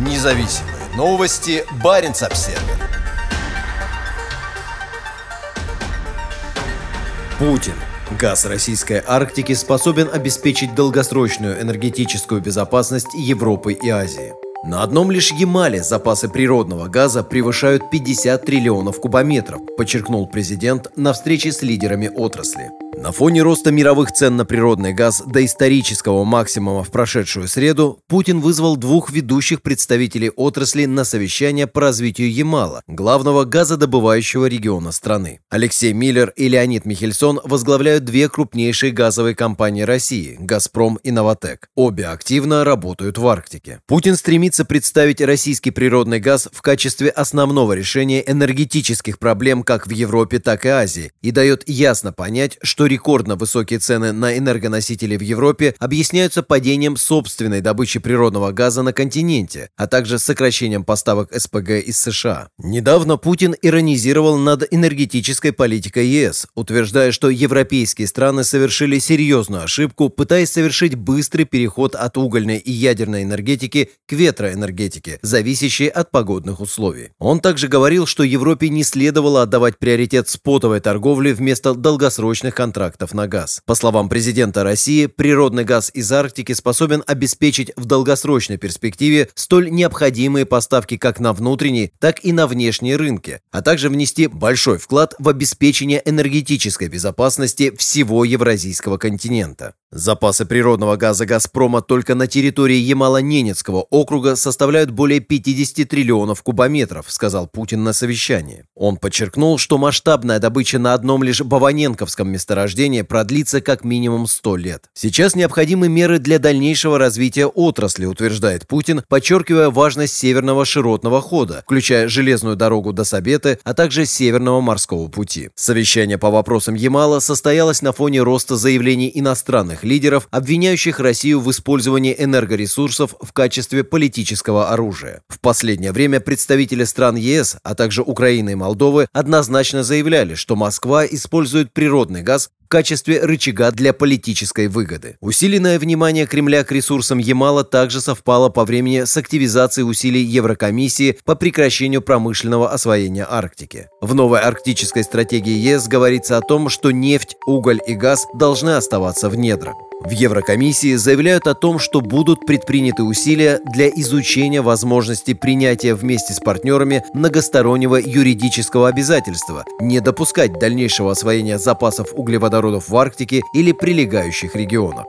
Независимые новости. Барин обсерва Путин. Газ российской Арктики способен обеспечить долгосрочную энергетическую безопасность Европы и Азии. На одном лишь Ямале запасы природного газа превышают 50 триллионов кубометров, подчеркнул президент на встрече с лидерами отрасли. На фоне роста мировых цен на природный газ до исторического максимума в прошедшую среду, Путин вызвал двух ведущих представителей отрасли на совещание по развитию Ямала, главного газодобывающего региона страны. Алексей Миллер и Леонид Михельсон возглавляют две крупнейшие газовые компании России – «Газпром» и «Новотек». Обе активно работают в Арктике. Путин стремится представить российский природный газ в качестве основного решения энергетических проблем как в Европе, так и Азии и дает ясно понять, что рекордно высокие цены на энергоносители в Европе объясняются падением собственной добычи природного газа на континенте, а также сокращением поставок СПГ из США. Недавно Путин иронизировал над энергетической политикой ЕС, утверждая, что европейские страны совершили серьезную ошибку, пытаясь совершить быстрый переход от угольной и ядерной энергетики к ветроэнергетике, зависящей от погодных условий. Он также говорил, что Европе не следовало отдавать приоритет спотовой торговле вместо долгосрочных контрактов на газ. По словам президента России, природный газ из Арктики способен обеспечить в долгосрочной перспективе столь необходимые поставки как на внутренней, так и на внешние рынки, а также внести большой вклад в обеспечение энергетической безопасности всего Евразийского континента. Запасы природного газа «Газпрома» только на территории Ямало-Ненецкого округа составляют более 50 триллионов кубометров, сказал Путин на совещании. Он подчеркнул, что масштабная добыча на одном лишь Баваненковском месторождении продлится как минимум 100 лет. Сейчас необходимы меры для дальнейшего развития отрасли, утверждает Путин, подчеркивая важность северного широтного хода, включая железную дорогу до Сабеты, а также северного морского пути. Совещание по вопросам Ямала состоялось на фоне роста заявлений иностранных лидеров, обвиняющих Россию в использовании энергоресурсов в качестве политического оружия. В последнее время представители стран ЕС, а также Украины и Молдовы однозначно заявляли, что Москва использует природный газ в качестве рычага для политической выгоды. Усиленное внимание Кремля к ресурсам Ямала также совпало по времени с активизацией усилий Еврокомиссии по прекращению промышленного освоения Арктики. В новой арктической стратегии ЕС говорится о том, что нефть, уголь и газ должны оставаться в недрах. В Еврокомиссии заявляют о том, что будут предприняты усилия для изучения возможности принятия вместе с партнерами многостороннего юридического обязательства не допускать дальнейшего освоения запасов углеводородов в Арктике или прилегающих регионах.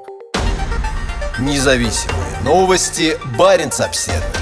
Независимые новости. Барин обседный.